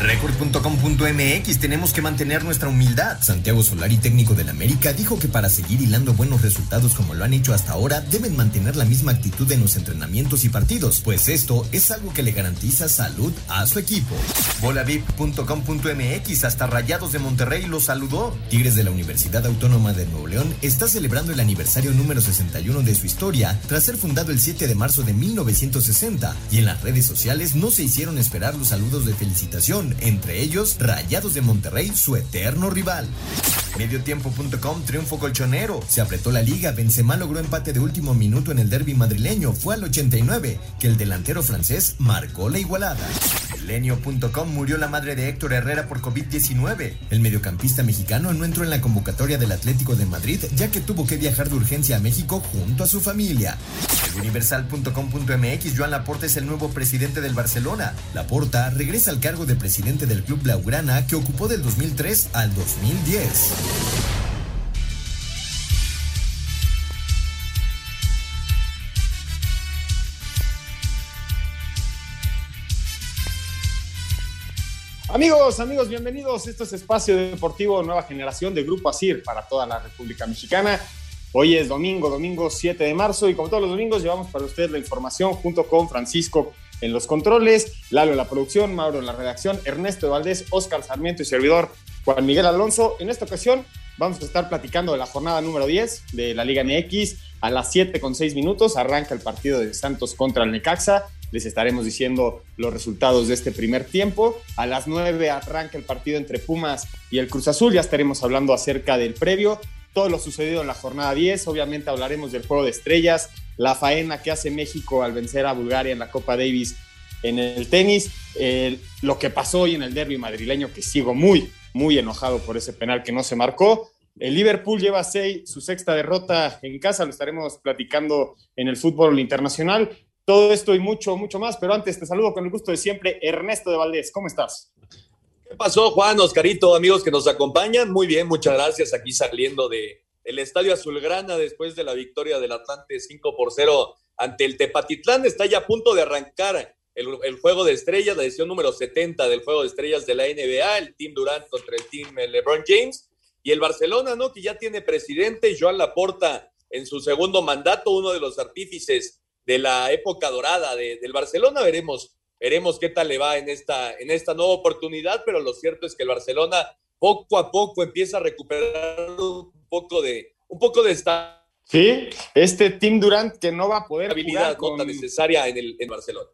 Record.com.mx tenemos que mantener nuestra humildad. Santiago Solari, técnico del América, dijo que para seguir hilando buenos resultados como lo han hecho hasta ahora, deben mantener la misma actitud en los entrenamientos y partidos, pues esto es algo que le garantiza salud a su equipo. Bolavip.com.mx hasta Rayados de Monterrey lo saludó. Tigres de la Universidad Autónoma de Nuevo León está celebrando el aniversario número 61 de su historia tras ser fundado el 7 de marzo de 1960 y en las redes sociales no se hicieron esperar los saludos de felicitación entre ellos Rayados de Monterrey, su eterno rival. Mediotiempo.com, triunfo colchonero. Se apretó la liga, Benzema logró empate de último minuto en el derby madrileño. Fue al 89 que el delantero francés marcó la igualada. Milenio.com murió la madre de Héctor Herrera por COVID-19. El mediocampista mexicano no entró en la convocatoria del Atlético de Madrid ya que tuvo que viajar de urgencia a México junto a su familia. Universal.com.mx, Joan Laporta es el nuevo presidente del Barcelona. Laporta regresa al cargo de presidente del club Blaugrana que ocupó del 2003 al 2010. Amigos, amigos, bienvenidos. Esto es Espacio Deportivo Nueva Generación de Grupo ASIR para toda la República Mexicana. Hoy es domingo, domingo 7 de marzo y como todos los domingos llevamos para ustedes la información junto con Francisco en los controles, Lalo en la producción, Mauro en la redacción, Ernesto Valdés, Oscar Sarmiento y servidor Juan Miguel Alonso. En esta ocasión vamos a estar platicando de la jornada número 10 de la Liga MX. A las 7 con 6 minutos arranca el partido de Santos contra el Necaxa. Les estaremos diciendo los resultados de este primer tiempo. A las 9 arranca el partido entre Pumas y el Cruz Azul. Ya estaremos hablando acerca del previo. Todo lo sucedido en la jornada 10. Obviamente hablaremos del juego de estrellas, la faena que hace México al vencer a Bulgaria en la Copa Davis en el tenis, lo que pasó hoy en el derby madrileño, que sigo muy, muy enojado por ese penal que no se marcó. El Liverpool lleva seis, su sexta derrota en casa, lo estaremos platicando en el fútbol internacional. Todo esto y mucho, mucho más, pero antes te saludo con el gusto de siempre, Ernesto de Valdés, ¿cómo estás? ¿Qué pasó, Juan, Oscarito, amigos que nos acompañan? Muy bien, muchas gracias. Aquí saliendo de el Estadio Azulgrana después de la victoria del Atlante 5 por 0 ante el Tepatitlán. Está ya a punto de arrancar el, juego de estrellas, la edición número 70 del juego de estrellas de la NBA, el Team Durant contra el Team LeBron James. Y el Barcelona, ¿no? Que ya tiene presidente, Joan Laporta, en su segundo mandato, uno de los artífices de la época dorada del Barcelona. Veremos, veremos qué tal le va en esta, en esta nueva oportunidad, pero lo cierto es que el Barcelona poco a poco empieza a recuperar un poco de, un poco de esta. Sí, este Team Durant que no va a poder habilidad con... necesaria en, el, en Barcelona.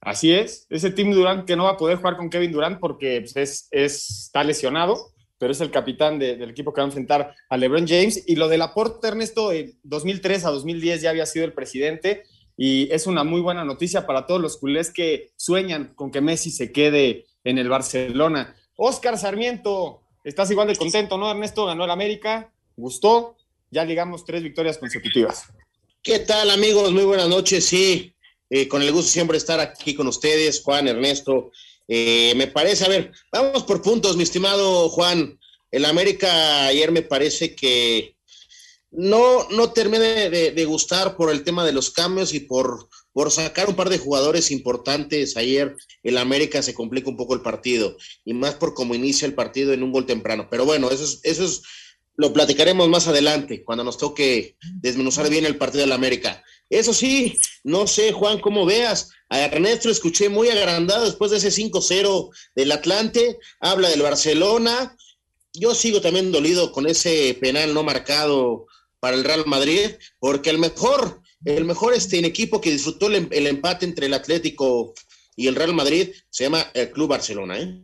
Así es, ese Team Durant que no va a poder jugar con Kevin Durant porque pues, es, está lesionado, pero es el capitán del equipo que va a enfrentar a LeBron James. Y lo de Laporte, Ernesto, en 2003 a 2010 ya había sido el presidente y es una muy buena noticia para todos los culés que sueñan con que Messi se quede en el Barcelona. Oscar Sarmiento, estás igual de contento, ¿no, Ernesto? Ganó el América, gustó, ya ligamos tres victorias consecutivas. ¿Qué tal, amigos? Muy buenas noches, sí. Eh, con el gusto siempre estar aquí con ustedes, Juan, Ernesto. Eh, me parece, a ver, vamos por puntos, mi estimado Juan. El América ayer me parece que no, no termina de, gustar por el tema de los cambios y por, por sacar un par de jugadores importantes. Ayer el América se complica un poco el partido y más por cómo inicia el partido en un gol temprano. Pero bueno, eso es, eso es, lo platicaremos más adelante cuando nos toque desmenuzar bien el partido del América. Eso sí, no sé, Juan, cómo veas. A Ernesto escuché muy agrandado después de ese 5-0 del Atlante. Habla del Barcelona. Yo sigo también dolido con ese penal no marcado para el Real Madrid, porque el mejor, el mejor este, equipo que disfrutó el, el, empate entre el Atlético y el Real Madrid se llama el Club Barcelona. ¿eh?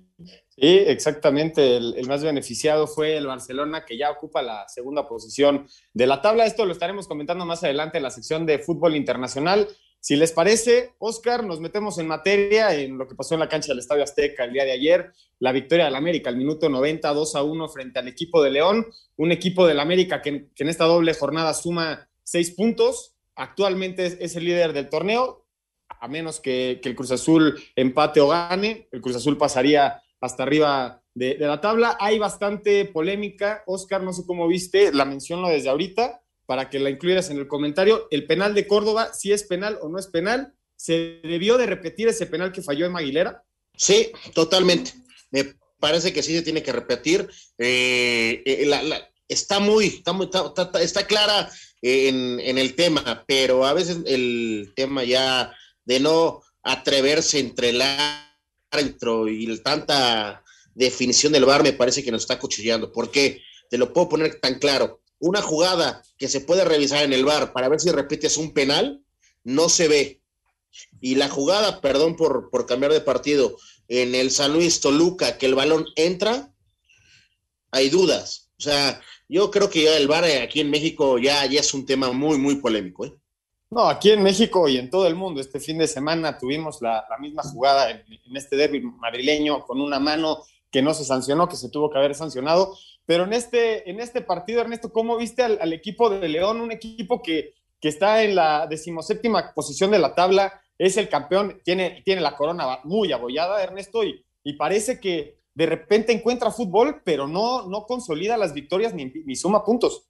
Sí, exactamente. El, más beneficiado fue el Barcelona, que ya ocupa la segunda posición de la tabla. Esto lo estaremos comentando más adelante en la sección de fútbol internacional. Si les parece, Oscar, nos metemos en materia en lo que pasó en la cancha del Estadio Azteca el día de ayer. La victoria del América, al minuto 90, 2 a 1 frente al equipo de León. Un equipo del América que, que en esta doble jornada suma seis puntos, actualmente es, el líder del torneo, a menos que, el Cruz Azul empate o gane, el Cruz Azul pasaría hasta arriba de, la tabla. Hay bastante polémica, Oscar, no sé cómo viste, la menciono desde ahorita para que la incluyeras en el comentario. El penal de Córdoba, si es penal o no es penal, ¿se debió de repetir ese penal que falló en Maguilera? Sí, totalmente. Me parece que sí se tiene que repetir. Eh, eh, está muy, está, muy, está, clara en, en, el tema, pero a veces el tema ya de no atreverse entre el árbitro y tanta definición del bar me parece que nos está cuchillando. ¿Por qué? Te lo puedo poner tan claro. Una jugada que se puede revisar en el bar para ver si repites un penal, no se ve. Y la jugada, perdón por, cambiar de partido, en el San Luis Toluca, que el balón entra, hay dudas. O sea, yo creo que ya el VAR aquí en México ya, ya es un tema muy, muy polémico. ¿eh? No, aquí en México y en todo el mundo, este fin de semana tuvimos la, misma jugada en, este derby madrileño con una mano que no se sancionó, que se tuvo que haber sancionado. Pero en este, en este partido, Ernesto, ¿cómo viste al, equipo de León? Un equipo que, que está en la decimoséptima posición de la tabla, es el campeón, tiene, tiene la corona muy abollada, Ernesto, y, y parece que, de repente encuentra fútbol, pero no, no consolida las victorias ni, suma puntos.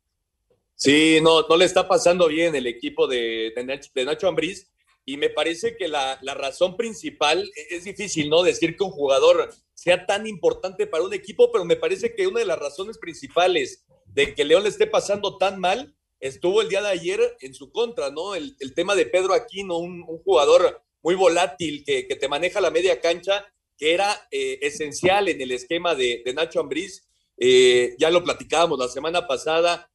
Sí, no, no le está pasando bien el equipo de, de Nacho Ambriz y me parece que la, la, razón principal e, es difícil, ¿no? Decir que un jugador sea tan importante para un equipo, pero me parece que una de las razones principales de que León le esté pasando tan mal estuvo el día de ayer en su contra, ¿no? El, el tema de Pedro Aquino, un, jugador muy volátil que, que, te maneja la media cancha que era eh, esencial en el esquema de, Nacho Ambriz. Eh, ya lo platicábamos la semana pasada.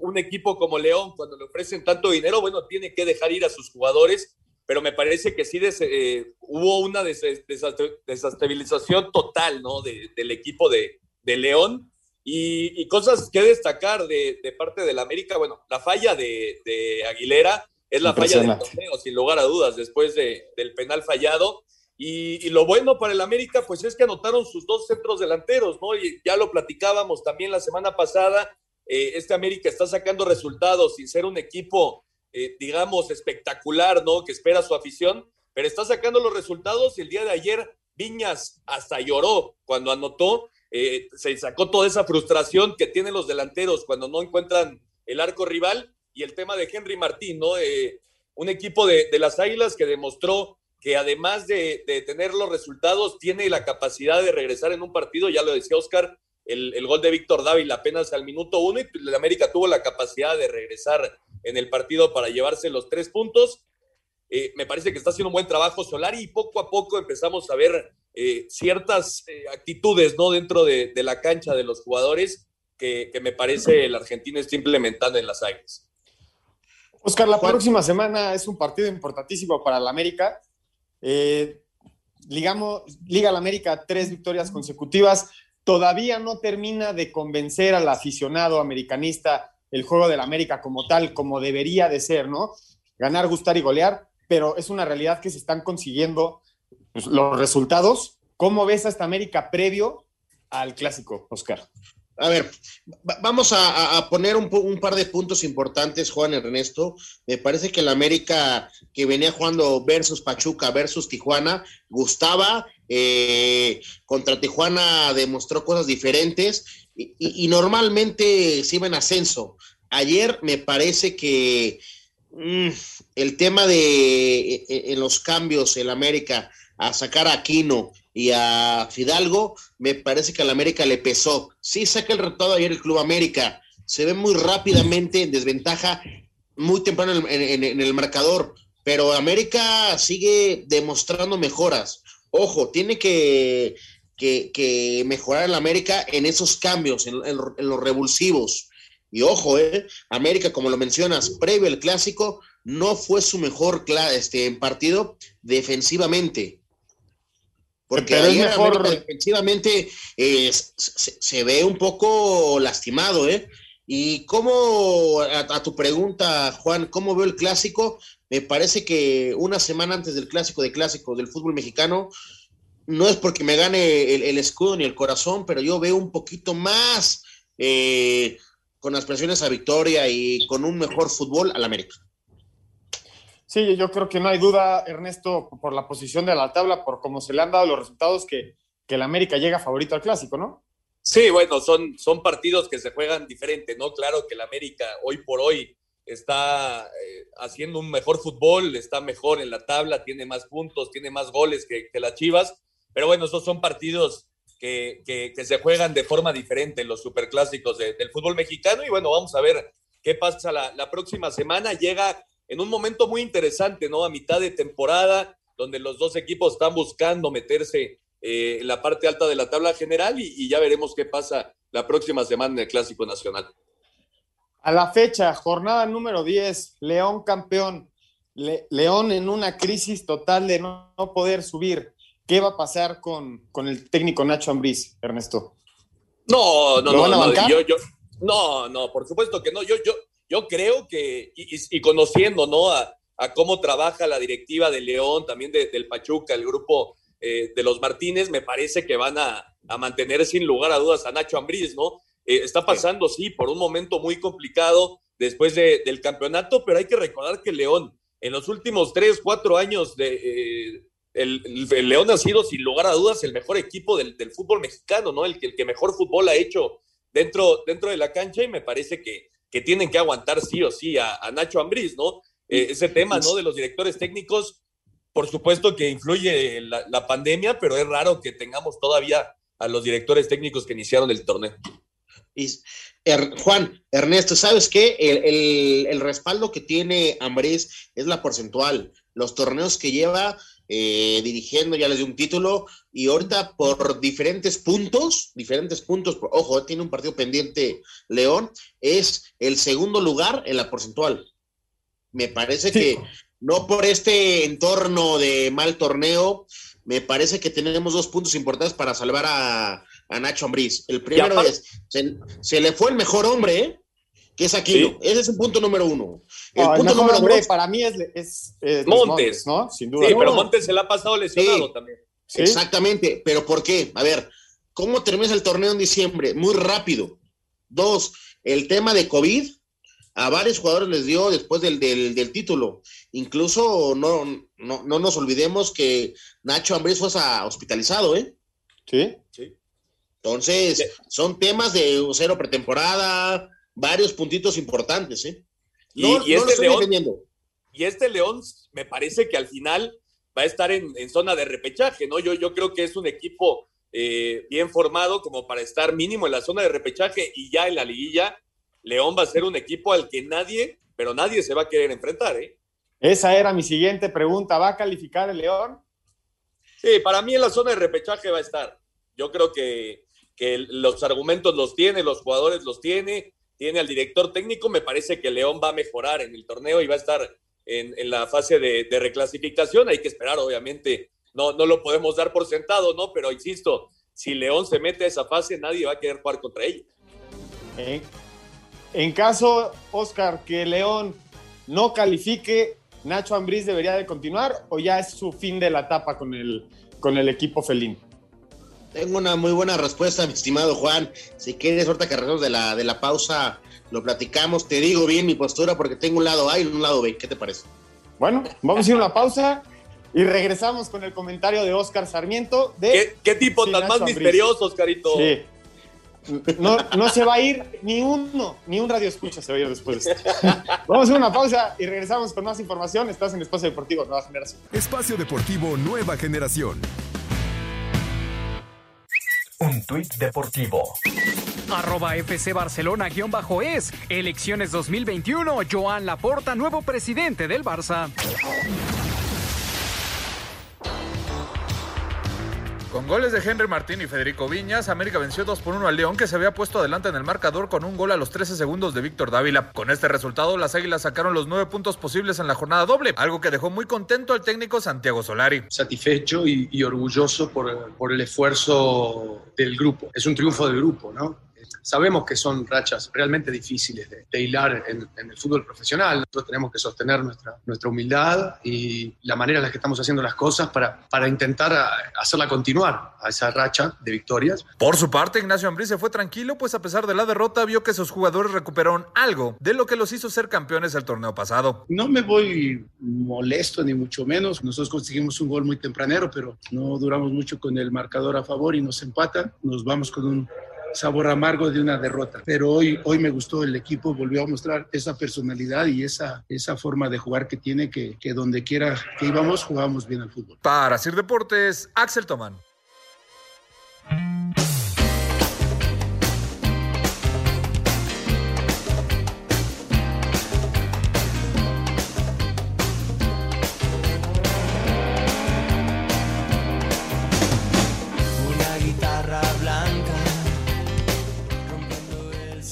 Un equipo como León, cuando le ofrecen tanto dinero, bueno, tiene que dejar ir a sus jugadores, pero me parece que sí eh, hubo una desestabilización total ¿no? del equipo de, León. Y, cosas que destacar de, parte del América, bueno, la falla de, Aguilera es la falla del torneo, sin lugar a dudas, después del penal fallado. Y, lo bueno para el América, pues es que anotaron sus dos centros delanteros, ¿no? Y ya lo platicábamos también la semana pasada. Eh, este América está sacando resultados sin ser un equipo, eh, digamos, espectacular, ¿no? Que espera su afición, pero está sacando los resultados. Y el día de ayer, Viñas hasta lloró cuando anotó. Eh, se sacó toda esa frustración que tienen los delanteros cuando no encuentran el arco rival. Y el tema de Henry Martín, ¿no? un equipo de, de las Águilas que demostró que además de, tener los resultados, tiene la capacidad de regresar en un partido, ya lo decía Oscar, el, gol de Víctor Dávila apenas al minuto uno y el América tuvo la capacidad de regresar en el partido para llevarse los tres puntos. Eh, me parece que está haciendo un buen trabajo Solari y poco a poco empezamos a ver eh, ciertas eh, actitudes ¿no? dentro de, la cancha de los jugadores que, me parece el argentino está implementando en las águilas. Oscar, la próxima semana es un partido importantísimo para el América eh, ligamos, Liga la América, tres victorias consecutivas. Todavía no termina de convencer al aficionado americanista el juego del América como tal, como debería de ser, ¿no? Ganar, gustar y golear, pero es una realidad que se están consiguiendo pues, los resultados. ¿Cómo ves a esta América previo al clásico, Oscar? A ver, vamos a, poner un, par de puntos importantes, Juan Ernesto. Me parece que el América que venía jugando versus Pachuca versus Tijuana gustaba. Eh, contra Tijuana demostró cosas diferentes y, normalmente se iba en ascenso. Ayer me parece que mm, el tema de e, e, en los cambios el América a sacar a Aquino y a Fidalgo, me parece que al América le pesó. Sí saca el resultado ayer el Club América, se ve muy rápidamente en desventaja, muy temprano en, el marcador, pero América sigue demostrando mejoras. Ojo, tiene que, que, mejorar el América en esos cambios, en, los revulsivos. Y ojo, eh, América, como lo mencionas, previo al clásico, no fue su mejor este, partido defensivamente. Porque ahí mejor... defensivamente eh, se, ve un poco lastimado, ¿eh? Y cómo, a, tu pregunta, Juan, ¿cómo veo el clásico? Me parece que una semana antes del clásico de clásico del fútbol mexicano, no es porque me gane el, escudo ni el corazón, pero yo veo un poquito más eh, con aspiraciones a victoria y con un mejor fútbol al América. Sí, yo creo que no hay duda, Ernesto, por la posición de la tabla, por cómo se le han dado los resultados, que, que el América llega favorito al clásico, ¿no? Sí, bueno, son, son partidos que se juegan diferente, ¿no? Claro que el América hoy por hoy está eh, haciendo un mejor fútbol, está mejor en la tabla, tiene más puntos, tiene más goles que, las Chivas, pero bueno, esos son partidos que, que, que, se juegan de forma diferente en los superclásicos de, del fútbol mexicano y bueno, vamos a ver qué pasa la próxima semana. Llega en un momento muy interesante, ¿no? A mitad de temporada, donde los dos equipos están buscando meterse eh, en la parte alta de la tabla general y, y, ya veremos qué pasa la próxima semana en el Clásico Nacional. A la fecha, jornada número 10, León campeón, Le León en una crisis total de no, no, poder subir. ¿Qué va a pasar con, con el técnico Nacho Ambriz, Ernesto? No, no, no, no, yo, yo, no, no, por supuesto que no. Yo, yo, yo creo que, y, y conociendo, ¿no? A, a, cómo trabaja la directiva de León, también de, del Pachuca, el grupo eh, de los Martínez, me parece que van a, a, mantener sin lugar a dudas a Nacho Ambriz, ¿no? Eh, está pasando, sí, por un momento muy complicado después de, del campeonato, pero hay que recordar que León, en los últimos tres, cuatro años, de, eh, el, el, el, León ha sido sin lugar a dudas el mejor equipo del, del fútbol mexicano, ¿no? El, el, que mejor fútbol ha hecho dentro, dentro de la cancha y me parece que, que tienen que aguantar sí o sí a, a Nacho Ambriz, ¿no? Eh, ese tema, ¿no? De los directores técnicos, por supuesto que influye la, la, pandemia, pero es raro que tengamos todavía a los directores técnicos que iniciaron el torneo. Y, er, Juan, Ernesto, ¿sabes qué? El, el, el respaldo que tiene Ambriz es la porcentual. Los torneos que lleva eh, dirigiendo, ya les dio un título, y ahorita por diferentes puntos, diferentes puntos, ojo, tiene un partido pendiente León, es el segundo lugar en la porcentual. Me parece sí. que no por este entorno de mal torneo, me parece que tenemos dos puntos importantes para salvar a, a Nacho Ambriz. El primero es, se, se, le fue el mejor hombre, ¿eh? Que es Aquino. Sí. Ese es el punto número uno. El no, punto el número hombre dos, para mí es, es, es Montes, Montes, ¿no? Sin duda. Sí, pero Montes se le ha pasado lesionado sí, también. Exactamente, pero ¿por qué? A ver, ¿cómo terminas el torneo en diciembre? Muy rápido. Dos, el tema de COVID a varios jugadores les dio después del, del, del título. Incluso no, no, no, nos olvidemos que Nacho Ambriz fue hospitalizado, ¿eh? Sí. sí. Entonces, sí. son temas de cero pretemporada, varios puntitos importantes, ¿eh? No, y, y este León, y este León me parece que al final va a estar en, en zona de repechaje, ¿no? Yo, yo creo que es un equipo eh, bien formado como para estar mínimo en la zona de repechaje y ya en la liguilla León va a ser un equipo al que nadie, pero nadie se va a querer enfrentar, ¿eh? Esa era mi siguiente pregunta. ¿Va a calificar el León? Sí, para mí en la zona de repechaje va a estar. Yo creo que, que los argumentos los tiene, los jugadores los tiene, tiene al director técnico. Me parece que León va a mejorar en el torneo y va a estar en, la fase de, reclasificación. Hay que esperar, obviamente. No, no lo podemos dar por sentado, ¿no? Pero insisto, si León se mete a esa fase, nadie va a querer jugar contra ellos. ¿Eh? En caso, Oscar, que León no califique, Nacho Ambriz debería de continuar o ya es su fin de la etapa con el, con el equipo felín. Tengo una muy buena respuesta, mi estimado Juan. Si quieres, ahorita que regresamos de la, de la pausa, lo platicamos. Te digo bien mi postura porque tengo un lado A y un lado B. ¿Qué te parece? Bueno, vamos a ir a una pausa y regresamos con el comentario de Oscar Sarmiento. De ¿Qué, qué tipo tan más misterioso, Oscarito? Sí. No, no, se va a ir ni uno, ni un radio escucha se va a ir después de esto. Vamos a una pausa y regresamos con más información. Estás en Espacio Deportivo Nueva Generación. Espacio Deportivo Nueva Generación. Un tuit deportivo. Arroba FC Barcelona-es. Elecciones 2021. Joan Laporta, nuevo presidente del Barça. Con goles de Henry Martín y Federico Viñas, América venció 2 por 1 al León que se había puesto adelante en el marcador con un gol a los 13 segundos de Víctor Dávila. Con este resultado, las Águilas sacaron los nueve puntos posibles en la jornada doble, algo que dejó muy contento al técnico Santiago Solari. Satisfecho y, orgulloso por el esfuerzo del grupo. Es un triunfo del grupo, ¿no? Sabemos que son rachas realmente difíciles de, hilar en, el fútbol profesional. Nosotros tenemos que sostener nuestra, nuestra humildad y la manera en la que estamos haciendo las cosas para, para intentar hacerla continuar a esa racha de victorias. Por su parte, Ignacio Ambriz se fue tranquilo, pues a pesar de la derrota vio que sus jugadores recuperaron algo de lo que los hizo ser campeones el torneo pasado. No me voy molesto ni mucho menos. Nosotros conseguimos un gol muy tempranero, pero no duramos mucho con el marcador a favor y nos empatan. Nos vamos con un sabor amargo de una derrota. Pero hoy, hoy me gustó el equipo, volvió a mostrar esa personalidad y esa, esa forma de jugar que tiene, que, que donde quiera que íbamos, jugábamos bien al fútbol. Para Sir Deportes, Axel Tomán.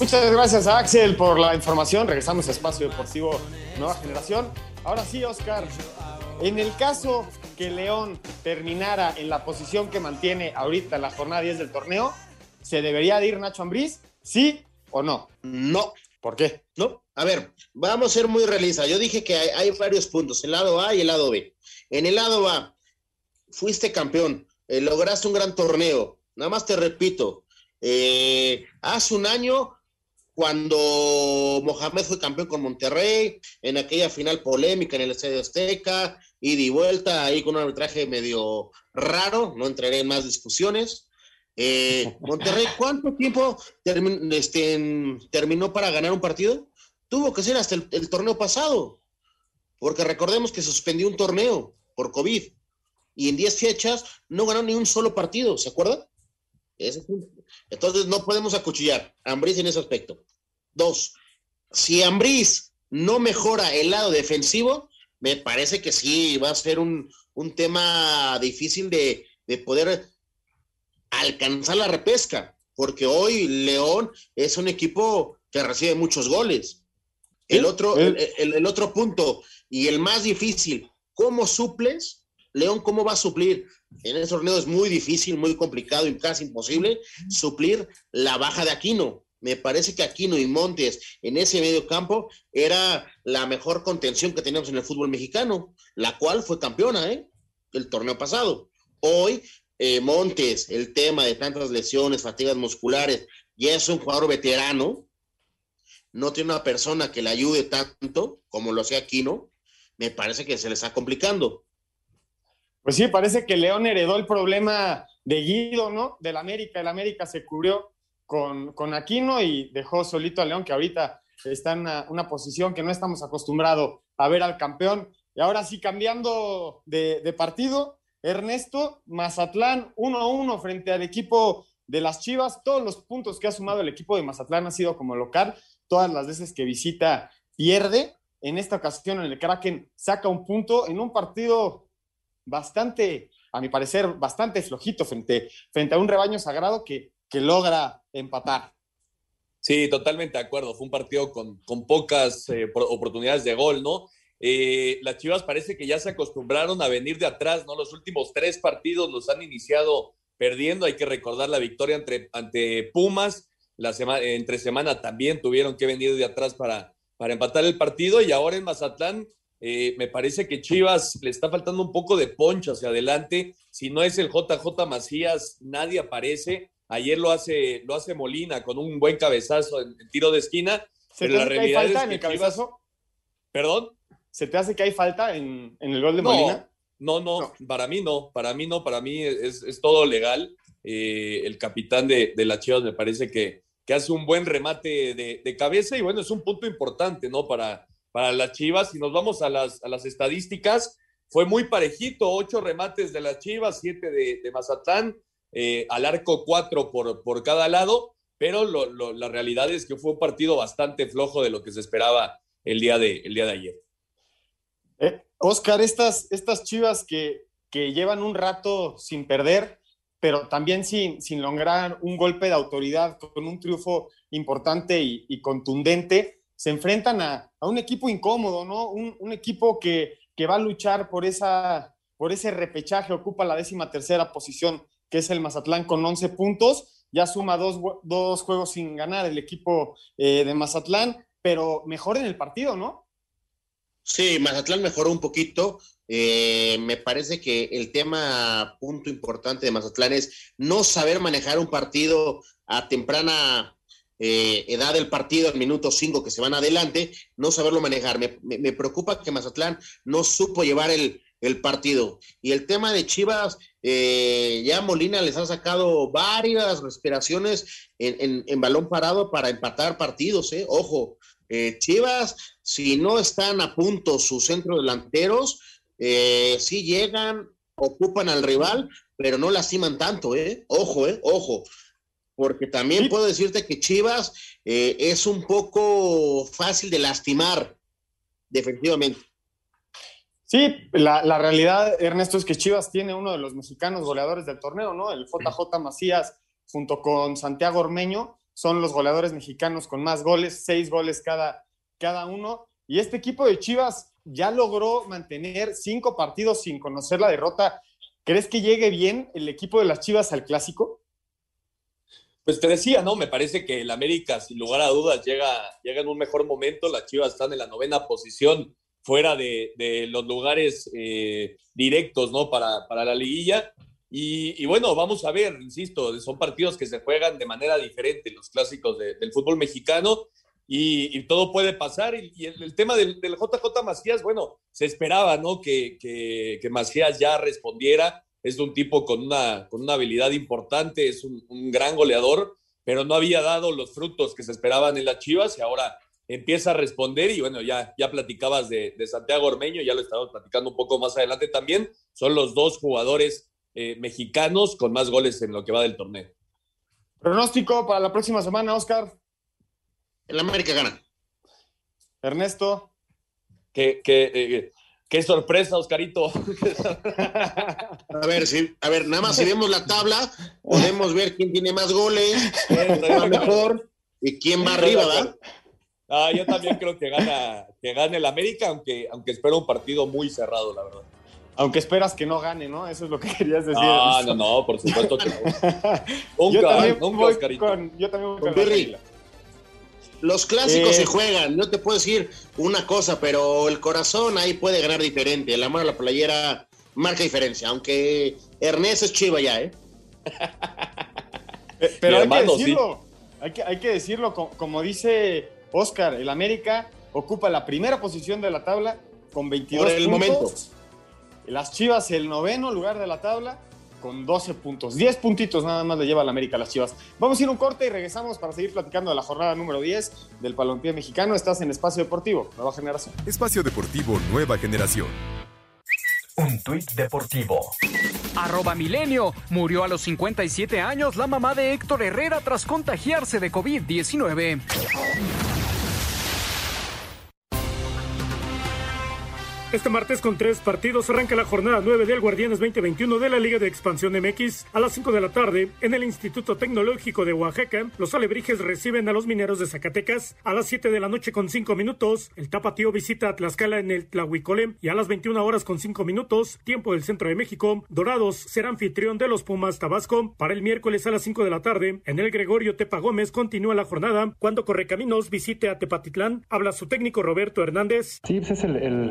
Muchas gracias a Axel por la información. Regresamos a Espacio Deportivo Nueva Generación. Ahora sí, Oscar, en el caso que León terminara en la posición que mantiene ahorita en la jornada 10 del torneo, ¿se debería de ir Nacho Ambriz? ¿Sí o no? No. ¿Por qué? No. A ver, vamos a ser muy realistas. Yo dije que hay, varios puntos, el lado A y el lado B. En el lado A, fuiste campeón, eh, lograste un gran torneo. Nada más te repito, eh, hace un año cuando Mohamed fue campeón con Monterrey, en aquella final polémica en el Estadio Azteca, ida y vuelta, ahí con un arbitraje medio raro, no entraré en más discusiones. Eh, Monterrey, ¿cuánto tiempo este, terminó para ganar un partido? Tuvo que ser hasta el, torneo pasado, porque recordemos que suspendió un torneo por COVID y en 10 fechas no ganó ni un solo partido, ¿se acuerda? Entonces no podemos acuchillar a Ambriz en ese aspecto. Dos, si Ambriz no mejora el lado defensivo, me parece que sí va a ser un, tema difícil de, poder alcanzar la repesca, porque hoy León es un equipo que recibe muchos goles. El otro, el otro punto y el más difícil, ¿cómo suples? León, ¿cómo va a suplir? En ese torneo es muy difícil, muy complicado y casi imposible suplir la baja de Aquino. Me parece que Aquino y Montes en ese medio campo era la mejor contención que teníamos en el fútbol mexicano, la cual fue campeona, ¿eh? El torneo pasado. Hoy, eh, Montes, el tema de tantas lesiones, fatigas musculares, ya es un jugador veterano, no tiene una persona que le ayude tanto como lo hacía Aquino, me parece que se le está complicando. Pues sí, parece que León heredó el problema de Guido, ¿no? Del América. El América se cubrió con, con Aquino y dejó solito a León, que ahorita está en una, posición que no estamos acostumbrados a ver al campeón. Y ahora sí, cambiando de, partido, Ernesto, Mazatlán 1-1 frente al equipo de las Chivas. Todos los puntos que ha sumado el equipo de Mazatlán ha sido como local. Todas las veces que visita pierde. En esta ocasión en el Kraken saca un punto en un partido bastante, a mi parecer, bastante flojito frente, frente a un rebaño sagrado que, que logra empatar. Sí, totalmente de acuerdo. Fue un partido con, con pocas eh, oportunidades de gol, ¿no? Eh, las Chivas parece que ya se acostumbraron a venir de atrás, ¿no? Los últimos tres partidos los han iniciado perdiendo. Hay que recordar la victoria entre, ante Pumas. La semana, entre semana también tuvieron que venir de atrás para, para empatar el partido y ahora en Mazatlán eh, me parece que Chivas le está faltando un poco de poncho hacia adelante. Si no es el JJ Macías, nadie aparece. Ayer lo hace, lo hace Molina con un buen cabezazo en, tiro de esquina. ¿Se te hace que hay falta en el cabezazo? ¿Perdón? ¿Se te hace que hay falta en, el gol de Molina? No, no, para mí no. Para mí no, para mí es, todo legal. Eh, el capitán de, de las Chivas me parece que, que hace un buen remate de, de cabeza y bueno, es un punto importante, ¿no? Para, para las Chivas. Si nos vamos a las, a las estadísticas, fue muy parejito, ocho remates de las Chivas, siete de, de Mazatlán, eh, al arco cuatro por, por cada lado, pero la realidad es que fue un partido bastante flojo de lo que se esperaba el día de, el día de ayer. Eh, Oscar, estas, estas Chivas que, que llevan un rato sin perder, pero también sin, sin lograr un golpe de autoridad con un triunfo importante y, y contundente, se enfrentan a, un equipo incómodo, ¿no? Un, equipo que, va a luchar por, esa, por ese repechaje, ocupa la décima tercera posición, que es el Mazatlán con 11 puntos, ya suma dos, dos juegos sin ganar el equipo eh, de Mazatlán, pero mejor en el partido, ¿no? Sí, Mazatlán mejoró un poquito. Eh, me parece que el tema, punto importante de Mazatlán es no saber manejar un partido a temprana eh, edad del partido, al minuto 5 que se van adelante, no saberlo manejar. Me, preocupa que Mazatlán no supo llevar el, partido. Y el tema de Chivas, eh, ya Molina les ha sacado varias respiraciones en, balón parado para empatar partidos, ¿eh? Ojo, eh, Chivas, si no están a punto sus centros delanteros, eh, sí llegan, ocupan al rival, pero no lastiman tanto, ¿eh? Ojo, ¿eh? Ojo. Porque también puedo decirte que Chivas eh, es un poco fácil de lastimar, definitivamente. Sí, la, la, realidad, Ernesto, es que Chivas tiene uno de los mexicanos goleadores del torneo, ¿no? El JJ Macías junto con Santiago Ormeño son los goleadores mexicanos con más goles, seis goles cada, cada uno. Y este equipo de Chivas ya logró mantener cinco partidos sin conocer la derrota. ¿Crees que llegue bien el equipo de las Chivas al clásico? Pues te decía, ¿no? Me parece que el América, sin lugar a dudas, llega, llega en un mejor momento. Las Chivas están en la novena posición, fuera de, los lugares eh, directos, ¿no? Para, para la liguilla. Y, bueno, vamos a ver, insisto, son partidos que se juegan de manera diferente, los clásicos del fútbol mexicano, y, todo puede pasar. Y, el, tema del, JJ Macías, bueno, se esperaba, ¿no? Que, que, Macías ya respondiera. Es un tipo con una, con una habilidad importante, es un, gran goleador, pero no había dado los frutos que se esperaban en las Chivas y ahora empieza a responder. Y bueno, ya, ya platicabas de, de Santiago Ormeño, ya lo estamos platicando un poco más adelante también. Son los dos jugadores eh, mexicanos con más goles en lo que va del torneo. Pronóstico para la próxima semana, Oscar. El América gana. Ernesto. Qué, qué, eh, qué sorpresa, Oscarito. a ver, sí, a ver, nada más si vemos la tabla, podemos ver quién tiene más goles, quién va mejor y quién va arriba, ¿verdad? Ah, yo también creo que gana, que gane el América, aunque, aunque espero un partido muy cerrado, la verdad. Aunque esperas que no gane, ¿no? Eso es lo que querías decir. No, no, no, por supuesto que no. yo, también voy con, yo también voy con, Los clásicos se juegan, no te puedo decir una cosa, pero el corazón ahí puede ganar diferente. El amor a la playera marca diferencia, aunque Ernesto es chiva ya, ¿eh? eh pero hay que decirlo, hay, que, hay que decirlo, como, dice Oscar, el América ocupa la primera posición de la tabla con 22 Por el momento las Chivas, el noveno lugar de la tabla, con 12 puntos. 10 puntitos nada más le lleva la América a las Chivas. Vamos a ir un corte y regresamos para seguir platicando de la jornada número 10 del Palompié Mexicano. Estás en Espacio Deportivo, Nueva Generación. Espacio Deportivo, Nueva Generación. Un tuit deportivo. Arroba Milenio. Murió a los 57 años la mamá de Héctor Herrera tras contagiarse de COVID-19. Este martes con tres partidos arranca la jornada 9 del Guardianes 2021 de la Liga de Expansión MX. A las 5 de la tarde, en el Instituto Tecnológico de Oaxaca, los alebrijes reciben a los mineros de Zacatecas. A las 7 de la noche con 5 minutos, el Tapatío visita a Tlaxcala en el Tlahuicole. Y a las 21 horas con 5 minutos, tiempo del centro de México, Dorados será anfitrión de los Pumas Tabasco. Para el miércoles a las 5 de la tarde, en el Gregorio Tepa Gómez continúa la jornada cuando Correcaminos visite a Tepatitlán. Habla su técnico Roberto Hernández. Sí, pues es el, el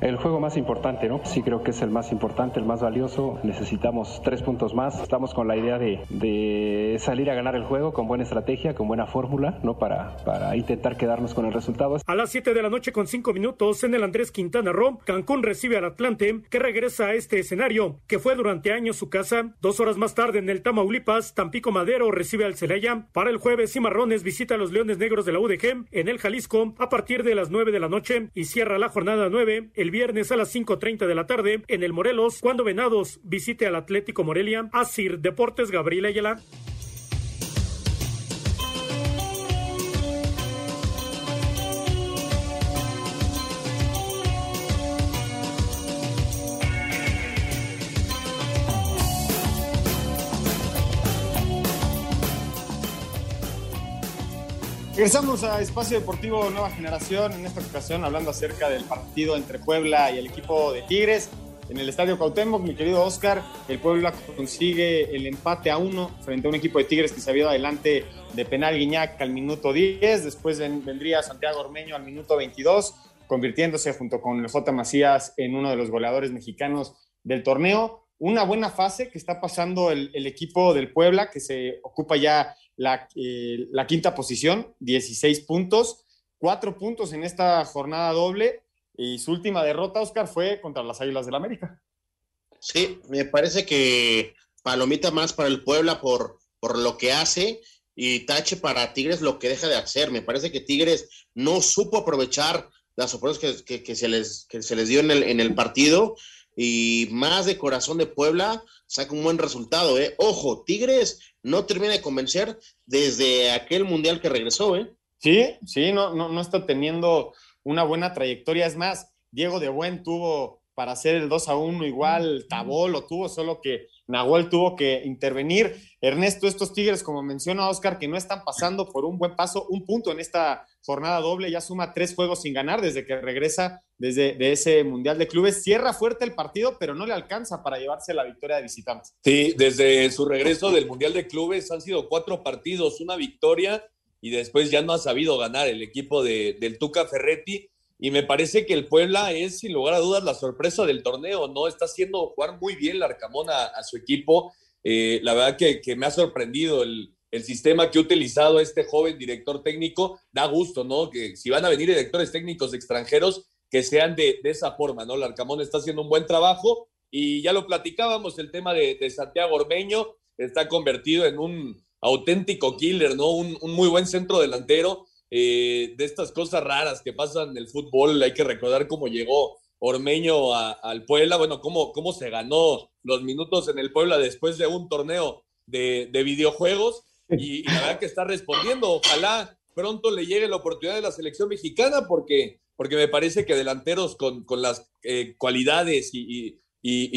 el juego más importante, ¿no? Sí creo que es el más importante, el más valioso. Necesitamos tres puntos más. Estamos con la idea de, de salir a ganar el juego con buena estrategia, con buena fórmula, ¿no? Para, para intentar quedarnos con el resultado. A las 7 de la noche con 5 minutos en el Andrés Quintana Roo, Cancún recibe al Atlante, que regresa a este escenario, que fue durante años su casa. Dos horas más tarde en el Tamaulipas, Tampico Madero recibe al Celaya. Para el jueves, Cimarrones visita a los Leones Negros de la UDG en el Jalisco a partir de las 9 de la noche y cierra la jornada 9 el viernes a las 5.30 de la tarde en el Morelos, cuando Venados visite al Atlético Morelia. Asir Deportes Gabriel Ayala. Regresamos a Espacio Deportivo Nueva Generación, en esta ocasión hablando acerca del partido entre Puebla y el equipo de Tigres. en el Estadio Cuauhtémoc, mi querido Oscar, el Puebla consigue el empate a uno frente a un equipo de Tigres que se había ido adelante de penal Guiñac al minuto 10, después vendría Santiago Ormeño al minuto 22, convirtiéndose junto con el J. Macías en uno de los goleadores mexicanos del torneo. Una buena fase que está pasando el, equipo del Puebla, que se ocupa ya la, eh, la quinta posición, 16 puntos, cuatro puntos en esta jornada doble y su última derrota, Oscar, fue contra las Águilas del la América. Sí, me parece que palomita más para el Puebla por, por lo que hace y tache para Tigres lo que deja de hacer. Me parece que Tigres no supo aprovechar las oportunidades que, se, les, que se les dio en el, en el partido y más de corazón de Puebla saca un buen resultado. ¿eh? Ojo, Tigres no termina de convencer desde aquel mundial que regresó. ¿eh? Sí, sí, no, no, no está teniendo una buena trayectoria. Es más, Diego de Buen tuvo para hacer el 2 a 1 igual, Tabó lo tuvo, solo que Nahuel tuvo que intervenir. Ernesto, estos Tigres, como menciona Oscar, que no están pasando por un buen paso, un punto en esta jornada doble, ya suma tres juegos sin ganar desde que regresa desde de ese Mundial de Clubes. Cierra fuerte el partido, pero no le alcanza para llevarse la victoria de visitantes. Sí, desde su regreso del Mundial de Clubes han sido cuatro partidos, una victoria y después ya no ha sabido ganar el equipo de, del Tuca Ferretti. Y me parece que el Puebla es, sin lugar a dudas, la sorpresa del torneo, ¿no? Está haciendo jugar muy bien la a, su equipo. Eh, la verdad que, me ha sorprendido el, el, sistema que ha utilizado este joven director técnico. Da gusto, ¿no? Que si van a venir directores técnicos extranjeros, que sean de, de esa forma, ¿no? La está haciendo un buen trabajo y ya lo platicábamos, el tema de, Santiago Ormeño está convertido en un, auténtico killer, ¿no? Un, muy buen centro delantero. Eh, de estas cosas raras que pasan en el fútbol, hay que recordar cómo llegó Ormeño al Puebla, bueno, cómo, cómo se ganó los minutos en el Puebla después de un torneo de, videojuegos y, la verdad que está respondiendo. Ojalá pronto le llegue la oportunidad de la selección mexicana porque, porque me parece que delanteros con, con las eh, cualidades y,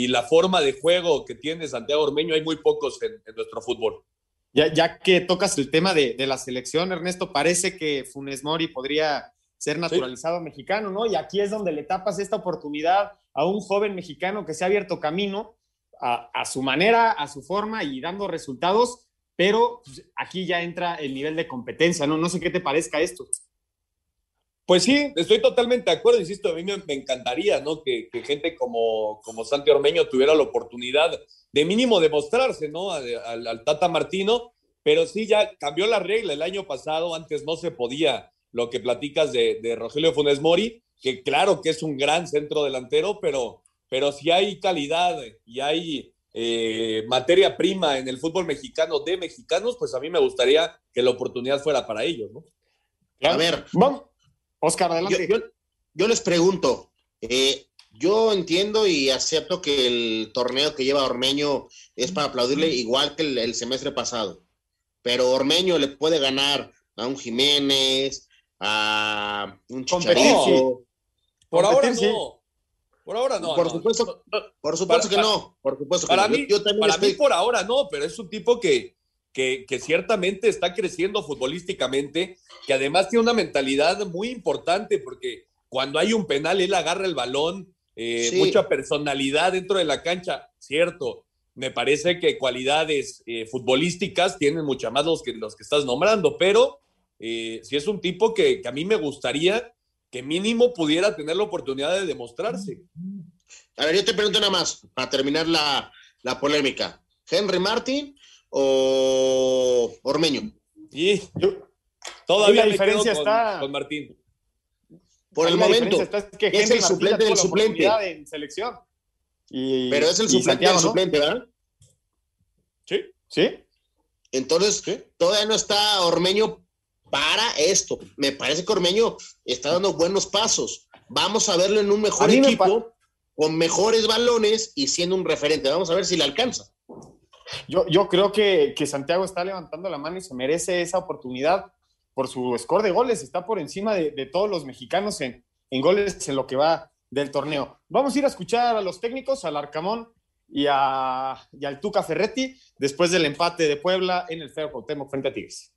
la forma de juego que tiene Santiago Ormeño hay muy pocos en nuestro fútbol. Ya, que tocas el tema de, la selección, Ernesto, parece que Funes Mori podría ser naturalizado mexicano, ¿no? Y aquí es donde le tapas esta oportunidad a un joven mexicano que se ha abierto camino a, su manera, a su forma y dando resultados, pero pues, aquí ya entra el nivel de competencia, ¿no? No sé qué te parezca esto. Pues sí, estoy totalmente de acuerdo, insisto, a mí me, encantaría, ¿no? Que, gente como, como Santi Ormeño tuviera la oportunidad de mínimo demostrarse, ¿no? Al, Tata Martino, pero sí ya cambió la regla el año pasado, antes no se podía lo que platicas de, Rogelio Funes Mori, que claro que es un gran centro delantero, pero, pero si hay calidad y hay eh, materia prima en el fútbol mexicano de mexicanos, pues a mí me gustaría que la oportunidad fuera para ellos, ¿no? A ver, vamos. Oscar, adelante. Yo, les pregunto, eh, yo entiendo y acepto que el torneo que lleva Ormeño es para aplaudirle igual que el, semestre pasado. Pero Ormeño le puede ganar a un Jiménez, a un Chicharito. Por ahora no. Por ahora no. Por supuesto, por supuesto que no. Por supuesto para Mí, para mí por ahora no, pero es un tipo que, que, que, ciertamente está creciendo futbolísticamente, que además tiene una mentalidad muy importante porque cuando hay un penal él agarra el balón, eh, mucha personalidad dentro de la cancha, cierto. Me parece que cualidades eh, futbolísticas tienen mucha más los que, los que estás nombrando, pero eh, si es un tipo que, a mí me gustaría que mínimo pudiera tener la oportunidad de demostrarse. A ver, yo te pregunto nada más, para terminar la, polémica. ¿Henry Martin o Ormeño? Y todavía la diferencia está con Martín por el momento. Es, que es el suplente del suplente. En selección. Pero es el suplente del suplente, ¿verdad? Sí. Sí. Entonces, todavía no está Ormeño para esto. Me parece que Ormeño está dando buenos pasos. Vamos a verlo en un mejor equipo, con mejores balones y siendo un referente. Vamos a ver si le alcanza. Yo, yo creo que, que Santiago está levantando la mano y se merece esa oportunidad por su score de goles, está por encima de, todos los mexicanos en, goles en lo que va del torneo. Vamos a ir a escuchar a los técnicos, al Arcamón y, a, y al Tuca Ferretti, después del empate de Puebla en el Feo Cuauhtémoc frente a Tigres.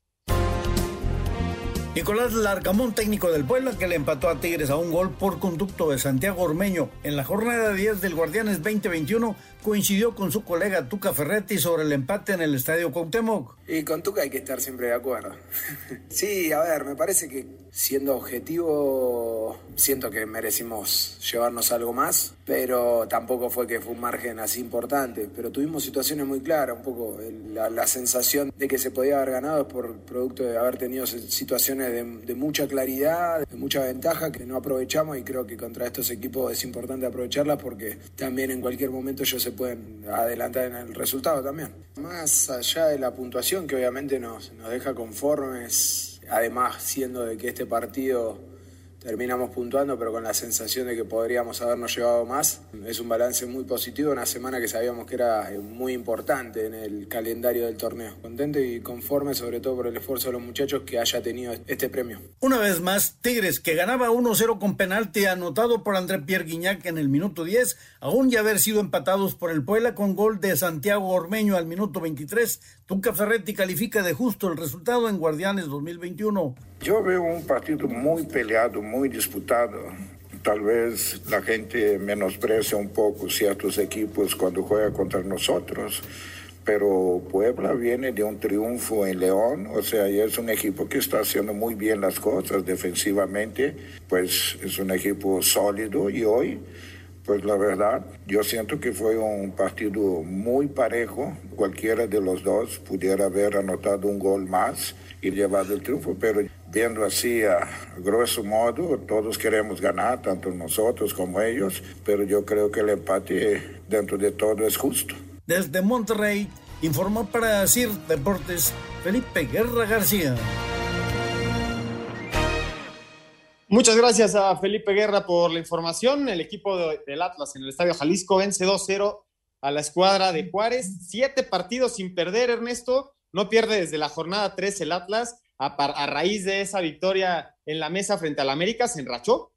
Nicolás Larcamón, técnico del Puebla, que le empató a Tigres a un gol por conducto de Santiago Ormeño. En la jornada 10 del Guardianes 2021 coincidió con su colega Tuca Ferretti sobre el empate en el Estadio Cuauhtémoc. Y con Tuca hay que estar siempre de acuerdo. sí, a ver, me parece que siendo objetivo, siento que merecimos llevarnos algo más, pero tampoco fue que fue un margen así importante. Pero tuvimos situaciones muy claras, un poco la, sensación de que se podía haber ganado por producto de haber tenido situaciones de, mucha claridad, de mucha ventaja que no aprovechamos y creo que contra estos equipos es importante aprovecharlas porque también en cualquier momento ellos se pueden adelantar en el resultado también. Más allá de la puntuación que obviamente nos, nos deja conformes, además siendo de que este partido terminamos puntuando, pero con la sensación de que podríamos habernos llevado más. Es un balance muy positivo, una semana que sabíamos que era eh, muy importante en el calendario del torneo. Contento y conforme, sobre todo por el esfuerzo de los muchachos que haya tenido este premio. Una vez más, Tigres, que ganaba 1-0 con penalti anotado por André Pierre Guignac en el minuto 10, aún ya haber sido empatados por el Puebla con gol de Santiago Ormeño al minuto 23. Tuca Ferretti califica de justo el resultado en Guardianes 2021. Yo veo un partido muy peleado, muy disputado. Tal vez la gente menosprecia un poco ciertos equipos cuando juega contra nosotros, pero Puebla viene de un triunfo en León, o sea, es un equipo que está haciendo muy bien las cosas defensivamente, pues es un equipo sólido y hoy pues la verdad, yo siento que fue un partido muy parejo. Cualquiera de los dos pudiera haber anotado un gol más y llevado el triunfo, pero viendo así a grueso modo, todos queremos ganar, tanto nosotros como ellos, pero yo creo que el empate dentro de todo es justo. Desde Monterrey, informó para CIR Deportes Felipe Guerra García. Muchas gracias a Felipe Guerra por la información. El equipo del Atlas en el Estadio Jalisco vence 2-0 a la escuadra de Juárez. Siete partidos sin perder, Ernesto. No pierde desde la jornada 3 el Atlas. A, raíz de esa victoria en la mesa frente al América, se enrachó.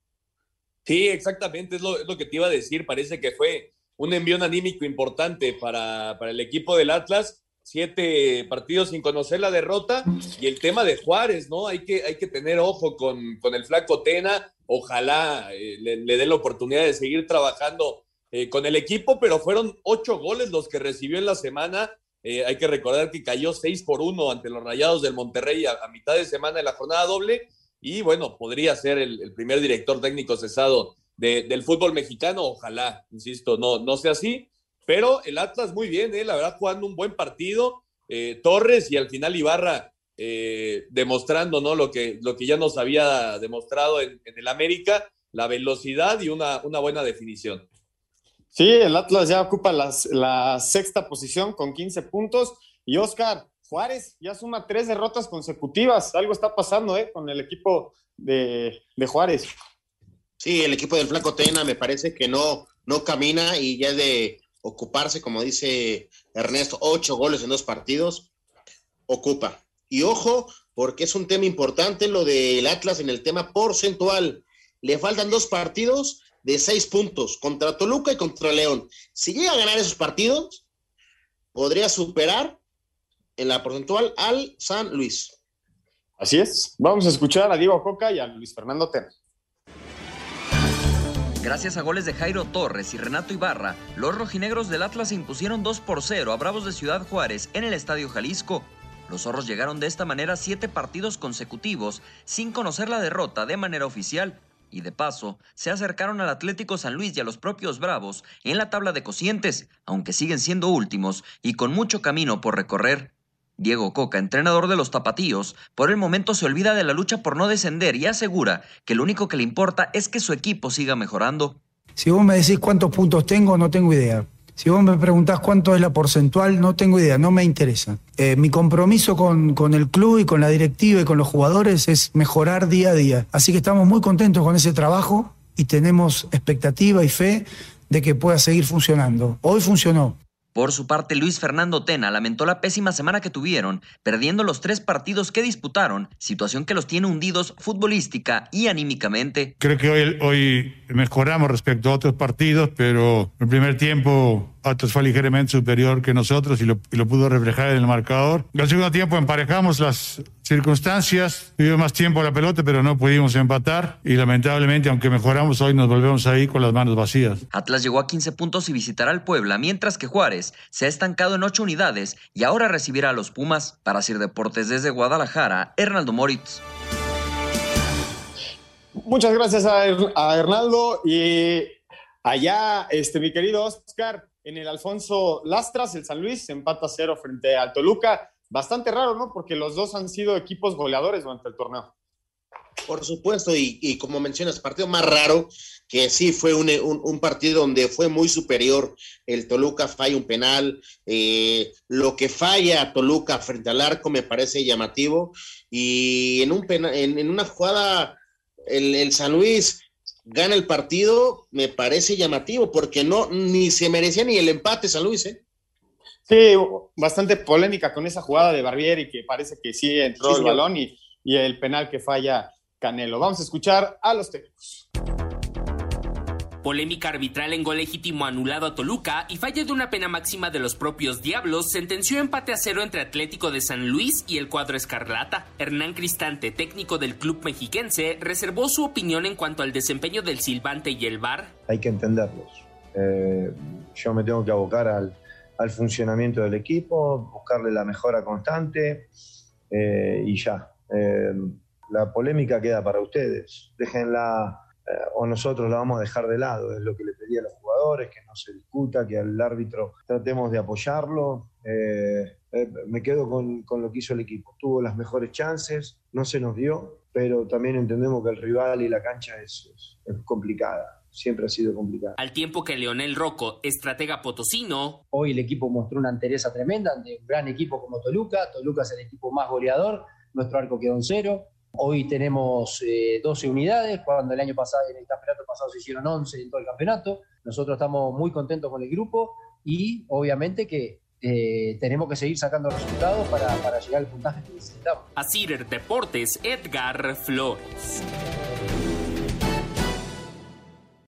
Sí, exactamente, es lo, que te iba a decir. Parece que fue un envío anímico importante para, para el equipo del Atlas siete partidos sin conocer la derrota y el tema de Juárez, ¿no? Hay que, hay que tener ojo con, con el flaco Tena, ojalá eh, le, dé la oportunidad de seguir trabajando eh, con el equipo, pero fueron ocho goles los que recibió en la semana. Eh, hay que recordar que cayó seis por uno ante los Rayados del Monterrey a, mitad de semana de la jornada doble y bueno, podría ser el, primer director técnico cesado del fútbol mexicano, ojalá, insisto, no, no sea así pero el Atlas muy bien, ¿eh? la verdad, jugando un buen partido. Eh, Torres y al final Ibarra eh, demostrando ¿no? lo, que, lo que ya nos había demostrado en, el América, la velocidad y una, una, buena definición. Sí, el Atlas ya ocupa la sexta posición con 15 puntos y Oscar Juárez ya suma tres derrotas consecutivas. Algo está pasando ¿eh? con el equipo de, de Juárez. Sí, el equipo del Flaco Tena me parece que no, no camina y ya de ocuparse, como dice Ernesto, ocho goles en dos partidos, ocupa. Y ojo, porque es un tema importante lo del Atlas en el tema porcentual. Le faltan dos partidos de seis puntos contra Toluca y contra León. Si llega a ganar esos partidos, podría superar en la porcentual al San Luis. Así es. Vamos a escuchar a Diego Coca y a Luis Fernando Tena. Gracias a goles de Jairo Torres y Renato Ibarra, los rojinegros del Atlas impusieron 2 por 0 a Bravos de Ciudad Juárez en el Estadio Jalisco. Los zorros llegaron de esta manera siete partidos consecutivos sin conocer la derrota de manera oficial y de paso se acercaron al Atlético San Luis y a los propios Bravos en la tabla de cocientes, aunque siguen siendo últimos y con mucho camino por recorrer. Diego Coca, entrenador de los Tapatíos, por el momento se olvida de la lucha por no descender y asegura que lo único que le importa es que su equipo siga mejorando. Si vos me decís cuántos puntos tengo, no tengo idea. Si vos me preguntás cuánto es la porcentual, no tengo idea, no me interesa. Eh, mi compromiso con, con, el club y con la directiva y con los jugadores es mejorar día a día. Así que estamos muy contentos con ese trabajo y tenemos expectativa y fe de que pueda seguir funcionando. Hoy funcionó, Por su parte, Luis Fernando Tena lamentó la pésima semana que tuvieron, perdiendo los tres partidos que disputaron, situación que los tiene hundidos futbolística y anímicamente. Creo que hoy, hoy mejoramos respecto a otros partidos, pero el primer tiempo Atos fue ligeramente superior que nosotros y lo, y lo pudo reflejar en el marcador. El segundo tiempo emparejamos las circunstancias, tuvimos más tiempo la pelota, pero no pudimos empatar y lamentablemente, aunque mejoramos hoy, nos volvemos ahí con las manos vacías. Atlas llegó a 15 puntos y visitará al Puebla, mientras que Juárez se ha estancado en 8 unidades y ahora recibirá a los Pumas. Para Sir Deportes desde Guadalajara, Hernaldo Moritz. Muchas gracias a, a Hernaldo y allá, este, mi querido Oscar, en el Alfonso Lastras, el San Luis empata cero frente al Toluca. Bastante raro, ¿no? Porque los dos han sido equipos goleadores durante el torneo. Por supuesto, y, como mencionas, partido más raro, que sí fue un, un, partido donde fue muy superior. El Toluca falla un penal. Eh, lo que falla Toluca frente al arco me parece llamativo. Y en, un pena, en, una jugada, el San Luis gana el partido, me parece llamativo, porque no, ni se merecía ni el empate San Luis, ¿eh? Sí, bastante polémica con esa jugada de Barbieri, que parece que sí entró sí, el balón y, y, el penal que falla Canelo. Vamos a escuchar a los técnicos. Polémica arbitral en gol legítimo anulado a Toluca y falla de una pena máxima de los propios Diablos sentenció empate a cero entre Atlético de San Luis y el cuadro Escarlata. Hernán Cristante, técnico del club mexiquense, reservó su opinión en cuanto al desempeño del silbante y el VAR. Hay que entenderlos. Eh, yo me tengo que abocar al, funcionamiento del equipo, buscarle la mejora constante eh, y ya. Eh, la polémica queda para ustedes. Déjenla o nosotros la vamos a dejar de lado. Es lo que le pedí a los jugadores, que no se discuta, que al árbitro tratemos de apoyarlo. Eh, eh, me quedo con, con, lo que hizo el equipo. Tuvo las mejores chances, no se nos dio, pero también entendemos que el rival y la cancha es, es, es complicada. Siempre ha sido complicada. Al tiempo que Leonel Rocco, estratega potosino. Hoy el equipo mostró una entereza tremenda ante un gran equipo como Toluca. Toluca es el equipo más goleador. Nuestro arco quedó en cero. Hoy tenemos eh, 12 unidades, cuando el año pasado, en el campeonato pasado se hicieron 11 en todo el campeonato. Nosotros estamos muy contentos con el grupo y obviamente que eh, tenemos que seguir sacando resultados para, para, llegar al puntaje que necesitamos. A Cider Deportes, Edgar Flores.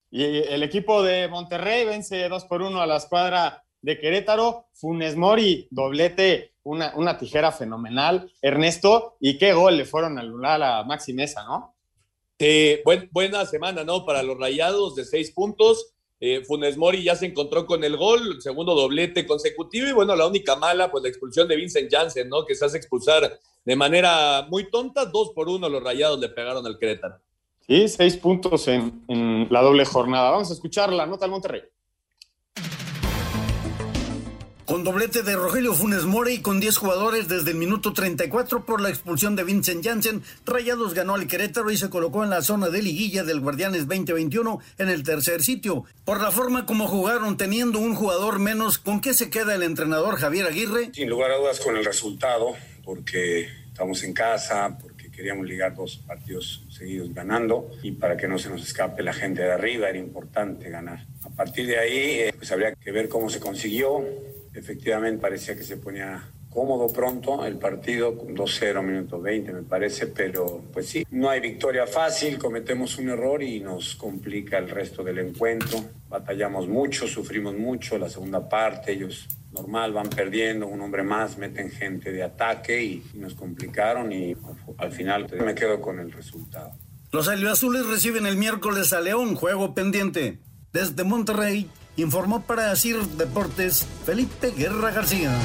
Y el equipo de Monterrey vence 2 por 1 a la escuadra de Querétaro. Funes Mori, doblete una, una, tijera fenomenal. Ernesto, y qué gol le fueron a anular a Maxi Mesa, ¿no? Eh, buen, buena semana, ¿no? Para los rayados de seis puntos. Eh, Funes Mori ya se encontró con el gol, segundo doblete consecutivo. Y bueno, la única mala, pues la expulsión de Vincent Janssen, ¿no? Que se hace expulsar de manera muy tonta. Dos por uno los rayados le pegaron al Querétaro. Sí, seis puntos en, en la doble jornada. Vamos a escuchar la nota al Monterrey. Con doblete de Rogelio Funes Mori y con 10 jugadores desde el minuto 34 por la expulsión de Vincent Janssen, Rayados ganó al Querétaro y se colocó en la zona de liguilla del Guardianes 2021 en el tercer sitio. Por la forma como jugaron teniendo un jugador menos, ¿con qué se queda el entrenador Javier Aguirre? Sin lugar a dudas con el resultado, porque estamos en casa, porque queríamos ligar dos partidos seguidos ganando y para que no se nos escape la gente de arriba era importante ganar. A partir de ahí, pues habría que ver cómo se consiguió efectivamente parecía que se ponía cómodo pronto el partido, 2-0, minuto 20 me parece, pero pues sí, no hay victoria fácil, cometemos un error y nos complica el resto del encuentro, batallamos mucho, sufrimos mucho, la segunda parte ellos normal van perdiendo, un hombre más, meten gente de ataque y, nos complicaron y al final me quedo con el resultado. Los albiazules reciben el miércoles a León, juego pendiente. Desde Monterrey, informó para CIR Deportes Felipe Guerra García.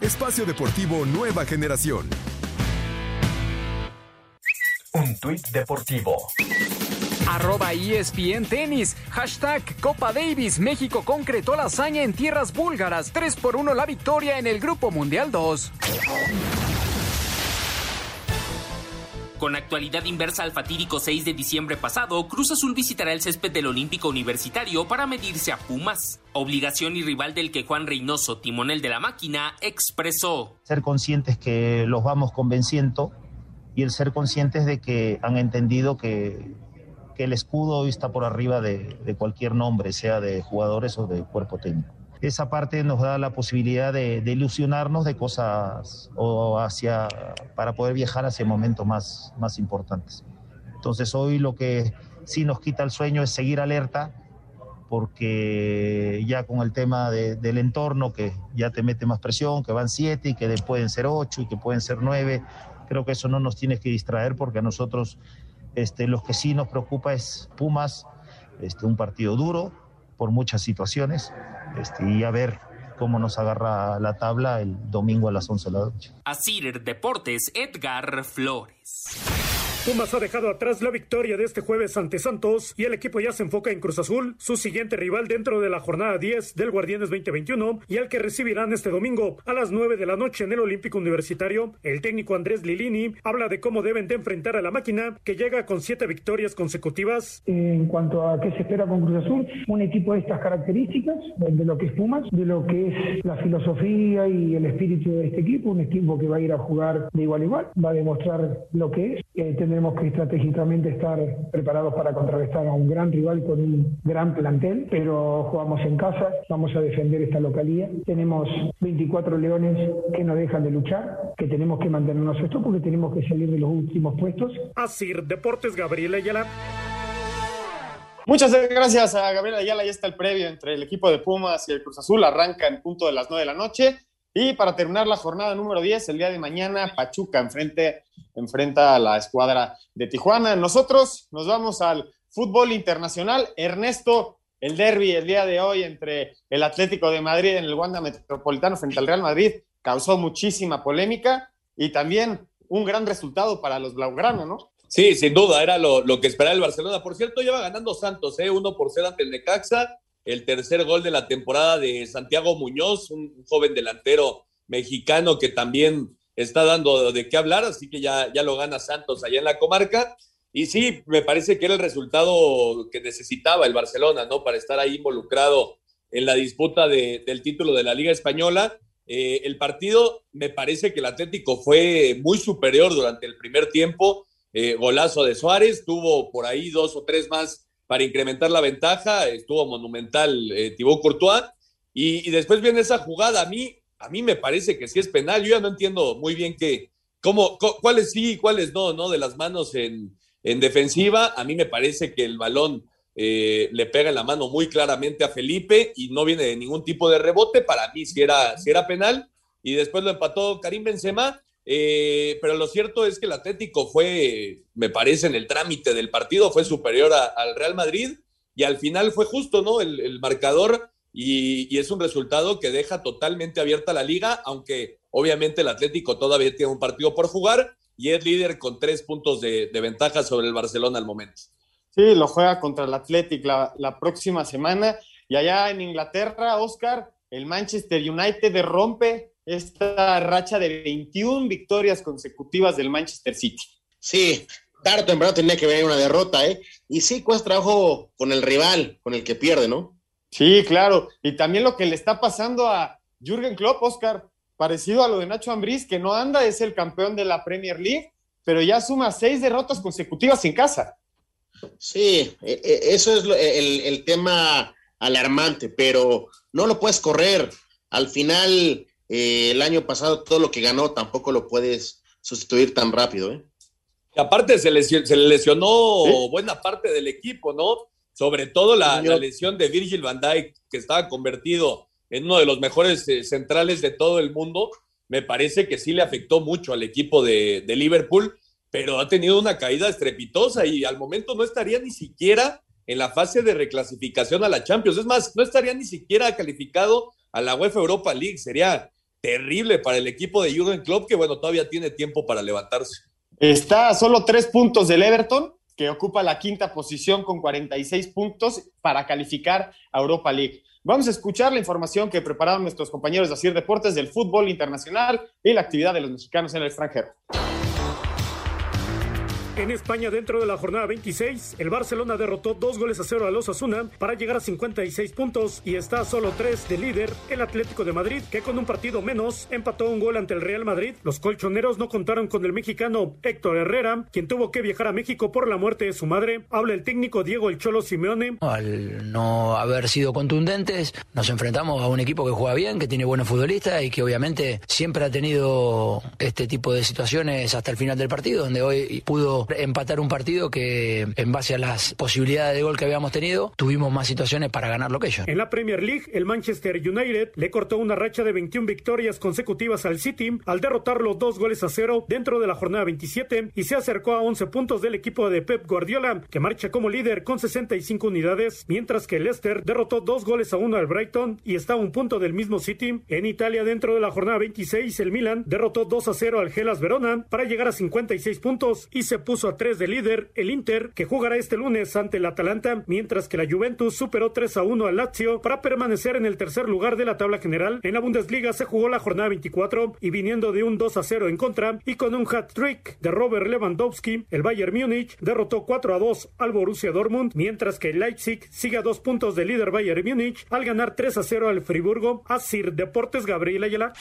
Espacio Deportivo Nueva Generación. Un tuit deportivo. Arroba ESPN Tenis. Hashtag Copa Davis. México concretó la hazaña en tierras búlgaras. 3 por 1 la victoria en el Grupo Mundial 2. Con actualidad inversa al fatídico 6 de diciembre pasado, Cruz Azul visitará el césped del Olímpico Universitario para medirse a Pumas. Obligación y rival del que Juan Reynoso, timonel de la máquina, expresó. Ser conscientes que los vamos convenciendo y el ser conscientes de que han entendido que, que el escudo hoy está por arriba de, de cualquier nombre, sea de jugadores o de cuerpo técnico esa parte nos da la posibilidad de, de, ilusionarnos de cosas o hacia para poder viajar hacia momentos más, más importantes. Entonces hoy lo que sí nos quita el sueño es seguir alerta porque ya con el tema de, del entorno que ya te mete más presión, que van siete y que pueden ser ocho y que pueden ser nueve, creo que eso no nos tiene que distraer porque a nosotros este, lo que sí nos preocupa es Pumas, este, un partido duro por muchas situaciones este, y a ver cómo nos agarra la tabla el domingo a las 11 de la noche. Asir Deportes, Edgar Flores. Pumas ha dejado atrás la victoria de este jueves ante Santos y el equipo ya se enfoca en Cruz Azul, su siguiente rival dentro de la jornada 10 del Guardianes 2021 y al que recibirán este domingo a las 9 de la noche en el Olímpico Universitario. El técnico Andrés Lilini habla de cómo deben de enfrentar a la máquina que llega con siete victorias consecutivas. En cuanto a qué se espera con Cruz Azul, un equipo de estas características, de lo que es Pumas, de lo que es la filosofía y el espíritu de este equipo, un equipo que va a ir a jugar de igual a igual, va a demostrar lo que es. Eh, tendremos que estratégicamente estar preparados para contrarrestar a un gran rival con un gran plantel, pero jugamos en casa, vamos a defender esta localía. Tenemos 24 leones que no dejan de luchar, que tenemos que mantenernos esto porque tenemos que salir de los últimos puestos. Así, Deportes Gabriel Ayala. Muchas gracias a Gabriel Ayala. Ya está el previo entre el equipo de Pumas y el Cruz Azul. Arranca en punto de las 9 de la noche. Y para terminar la jornada número 10, el día de mañana, Pachuca enfrente, enfrenta a la escuadra de Tijuana. Nosotros nos vamos al fútbol internacional. Ernesto, el derby el día de hoy entre el Atlético de Madrid en el Wanda Metropolitano frente al Real Madrid causó muchísima polémica y también un gran resultado para los Blaugrana, ¿no? Sí, sin duda, era lo, lo que esperaba el Barcelona. Por cierto, lleva ganando Santos, ¿eh? Uno por cero ante el Necaxa el tercer gol de la temporada de Santiago Muñoz, un joven delantero mexicano que también está dando de qué hablar, así que ya, ya lo gana Santos allá en la comarca. Y sí, me parece que era el resultado que necesitaba el Barcelona, ¿no? Para estar ahí involucrado en la disputa de, del título de la Liga Española. Eh, el partido, me parece que el Atlético fue muy superior durante el primer tiempo. Eh, golazo de Suárez, tuvo por ahí dos o tres más para incrementar la ventaja. Estuvo monumental eh, Thibaut Courtois. Y, y, después viene esa jugada. A mí, a mí me parece que sí es penal. Yo ya no entiendo muy bien qué, cómo, cuáles sí y cuáles no, ¿no? De las manos en, en defensiva. A mí me parece que el balón eh, le pega en la mano muy claramente a Felipe y no viene de ningún tipo de rebote. Para mí sí era, sí era penal. Y después lo empató Karim Benzema. Eh, pero lo cierto es que el Atlético fue, me parece, en el trámite del partido, fue superior al Real Madrid y al final fue justo, ¿no? El, marcador y, es un resultado que deja totalmente abierta la liga, aunque obviamente el Atlético todavía tiene un partido por jugar y es líder con tres puntos de, ventaja sobre el Barcelona al momento. Sí, lo juega contra el Atlético la, la próxima semana y allá en Inglaterra, Oscar, el Manchester United rompe esta racha de 21 victorias consecutivas del Manchester City. Sí, tarde o temprano tenía que venir una derrota, ¿eh? Y sí, cuesta trabajo con el rival, con el que pierde, ¿no? Sí, claro. Y también lo que le está pasando a Jürgen Klopp, Oscar, parecido a lo de Nacho Ambriz, que no anda, es el campeón de la Premier League, pero ya suma seis derrotas consecutivas en casa. Sí, eso es el, el tema alarmante, pero no lo puedes correr. Al final, eh, el año pasado todo lo que ganó tampoco lo puedes sustituir tan rápido. ¿eh? Y aparte se, lesion, se le lesionó ¿Sí? buena parte del equipo, ¿no? Sobre todo la, la, lesión de Virgil van Dijk, que estaba convertido en uno de los mejores eh, centrales de todo el mundo. Me parece que sí le afectó mucho al equipo de, de Liverpool, pero ha tenido una caída estrepitosa y al momento no estaría ni siquiera en la fase de reclasificación a la Champions. Es más, no estaría ni siquiera calificado a la UEFA Europa League. Sería terrible para el equipo de Jürgen Klopp, que bueno, todavía tiene tiempo para levantarse. Está a solo tres puntos del Everton, que ocupa la quinta posición con 46 puntos para calificar a Europa League. Vamos a escuchar la información que prepararon nuestros compañeros de Asir Deportes del fútbol internacional y la actividad de los mexicanos en el extranjero. En España, dentro de la jornada 26, el Barcelona derrotó dos goles a cero a los Asuna para llegar a 56 puntos y está a solo tres de líder el Atlético de Madrid, que con un partido menos empató un gol ante el Real Madrid. Los colchoneros no contaron con el mexicano Héctor Herrera, quien tuvo que viajar a México por la muerte de su madre. Habla el técnico Diego El Cholo Simeone. Al no haber sido contundentes, nos enfrentamos a un equipo que juega bien, que tiene buenos futbolistas y que obviamente siempre ha tenido este tipo de situaciones hasta el final del partido, donde hoy pudo empatar un partido que en base a las posibilidades de gol que habíamos tenido, tuvimos más situaciones para ganarlo que ellos. En la Premier League, el Manchester United le cortó una racha de 21 victorias consecutivas al City al derrotarlo dos goles a cero dentro de la jornada 27 y se acercó a 11 puntos del equipo de Pep Guardiola, que marcha como líder con 65 unidades, mientras que Leicester derrotó dos goles a uno al Brighton y está a un punto del mismo City. En Italia, dentro de la jornada 26, el Milan derrotó 2 a 0 al Gelas Verona para llegar a 56 puntos y se puso a 3 de líder el Inter, que jugará este lunes ante el Atalanta, mientras que la Juventus superó 3 a 1 al Lazio para permanecer en el tercer lugar de la tabla general. En la Bundesliga se jugó la jornada 24 y viniendo de un 2 a 0 en contra y con un hat-trick de Robert Lewandowski, el Bayern Múnich derrotó 4 a 2 al Borussia Dortmund, mientras que Leipzig sigue a dos puntos de líder Bayern Múnich al ganar 3 a 0 al Friburgo. Asir Deportes Gabriel Ayala.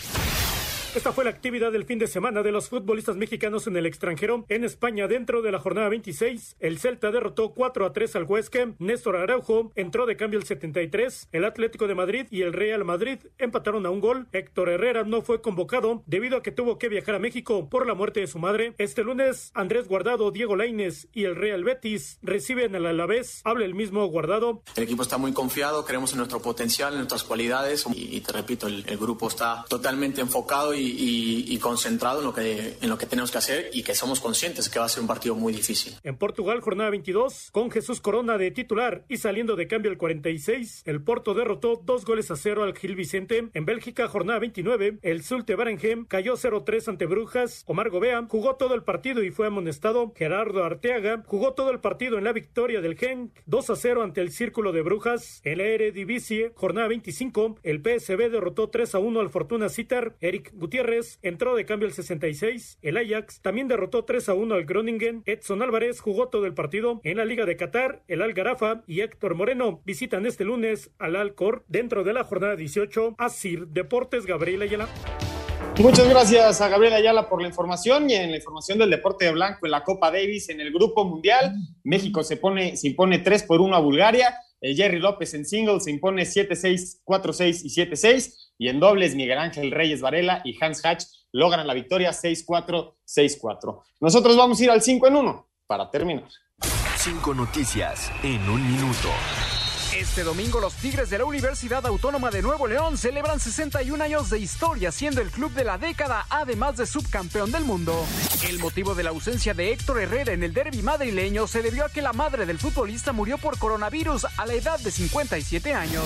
Esta fue la actividad del fin de semana de los futbolistas mexicanos en el extranjero. En España, dentro de la jornada 26, el Celta derrotó 4 a 3 al Huesque. Néstor Araujo entró de cambio el 73. El Atlético de Madrid y el Real Madrid empataron a un gol. Héctor Herrera no fue convocado debido a que tuvo que viajar a México por la muerte de su madre. Este lunes, Andrés Guardado, Diego Laines y el Real Betis reciben al Alavés. Habla el mismo Guardado. El equipo está muy confiado, creemos en nuestro potencial, en nuestras cualidades y, y te repito, el, el grupo está totalmente enfocado y y, y, concentrado en lo, que, en lo que tenemos que hacer y que somos conscientes que va a ser un partido muy difícil. En Portugal, jornada 22, con Jesús Corona de titular y saliendo de cambio el 46, el Porto derrotó dos goles a cero al Gil Vicente. En Bélgica, jornada 29, el Zulte Barenhem cayó 0-3 ante Brujas. Omar Gobea jugó todo el partido y fue amonestado. Gerardo Arteaga jugó todo el partido en la victoria del Genk 2 a 0 ante el Círculo de Brujas. En la Eredivisie, jornada 25, el PSV derrotó 3 a 1 al Fortuna Citar. Eric entró de cambio el 66. El Ajax también derrotó 3 a 1 al Groningen. Edson Álvarez jugó todo el partido. En la Liga de Qatar, el Al Garafa y Héctor Moreno visitan este lunes al Alcor dentro de la jornada 18. Asir Deportes Gabriel Ayala. Muchas gracias a Gabriel Ayala por la información y en la información del deporte de blanco en la Copa Davis en el Grupo Mundial. México se, pone, se impone 3 por 1 a Bulgaria. El Jerry López en singles se impone 7-6, 4-6 y 7-6. Y en dobles, Miguel Ángel Reyes Varela y Hans Hatch logran la victoria 6-4, 6-4. Nosotros vamos a ir al 5 en 1 para terminar. Cinco noticias en un minuto. Este domingo los Tigres de la Universidad Autónoma de Nuevo León celebran 61 años de historia siendo el club de la década además de subcampeón del mundo. El motivo de la ausencia de Héctor Herrera en el derby madrileño se debió a que la madre del futbolista murió por coronavirus a la edad de 57 años.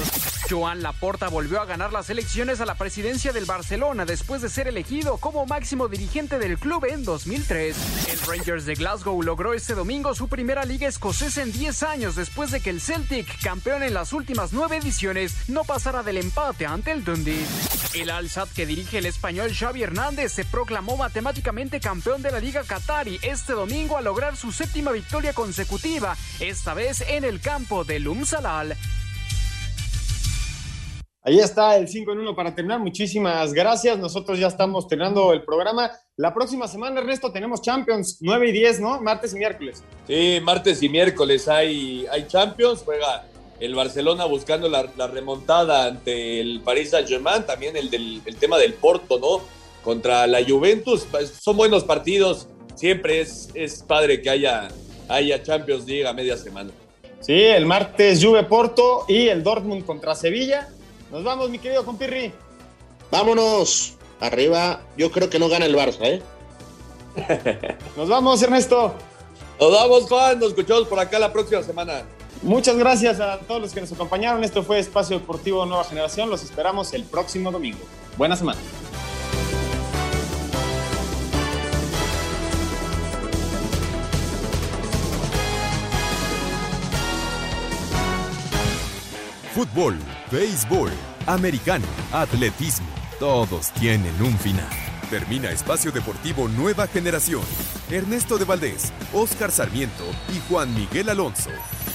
Joan Laporta volvió a ganar las elecciones a la presidencia del Barcelona después de ser elegido como máximo dirigente del club en 2003. El Rangers de Glasgow logró este domingo su primera liga escocesa en 10 años después de que el Celtic, campeón en las últimas nueve ediciones, no pasara del empate ante el Dundee. El Al-Sad que dirige el español Xavi Hernández se proclamó matemáticamente campeón de la Liga Qatari este domingo al lograr su séptima victoria consecutiva, esta vez en el campo del Umsalal. Ahí está el 5 en 1 para terminar. Muchísimas gracias. Nosotros ya estamos terminando el programa. La próxima semana, Ernesto, tenemos Champions 9 y 10, ¿no? Martes y miércoles. Sí, martes y miércoles hay, hay Champions. Juega el Barcelona buscando la, la remontada ante el Paris Saint-Germain. También el, del, el tema del Porto, ¿no? Contra la Juventus. Son buenos partidos. Siempre es, es padre que haya, haya Champions League a media semana. Sí, el martes Juve Porto y el Dortmund contra Sevilla. Nos vamos, mi querido compirri. Vámonos. Arriba, yo creo que no gana el Barça, ¿eh? Nos vamos, Ernesto. Nos vamos, Juan. Nos escuchamos por acá la próxima semana. Muchas gracias a todos los que nos acompañaron. Esto fue Espacio Deportivo Nueva Generación. Los esperamos el próximo domingo. Buena semana. Fútbol, béisbol, americano, atletismo, todos tienen un final. Termina Espacio Deportivo Nueva Generación. Ernesto de Valdés, Oscar Sarmiento y Juan Miguel Alonso.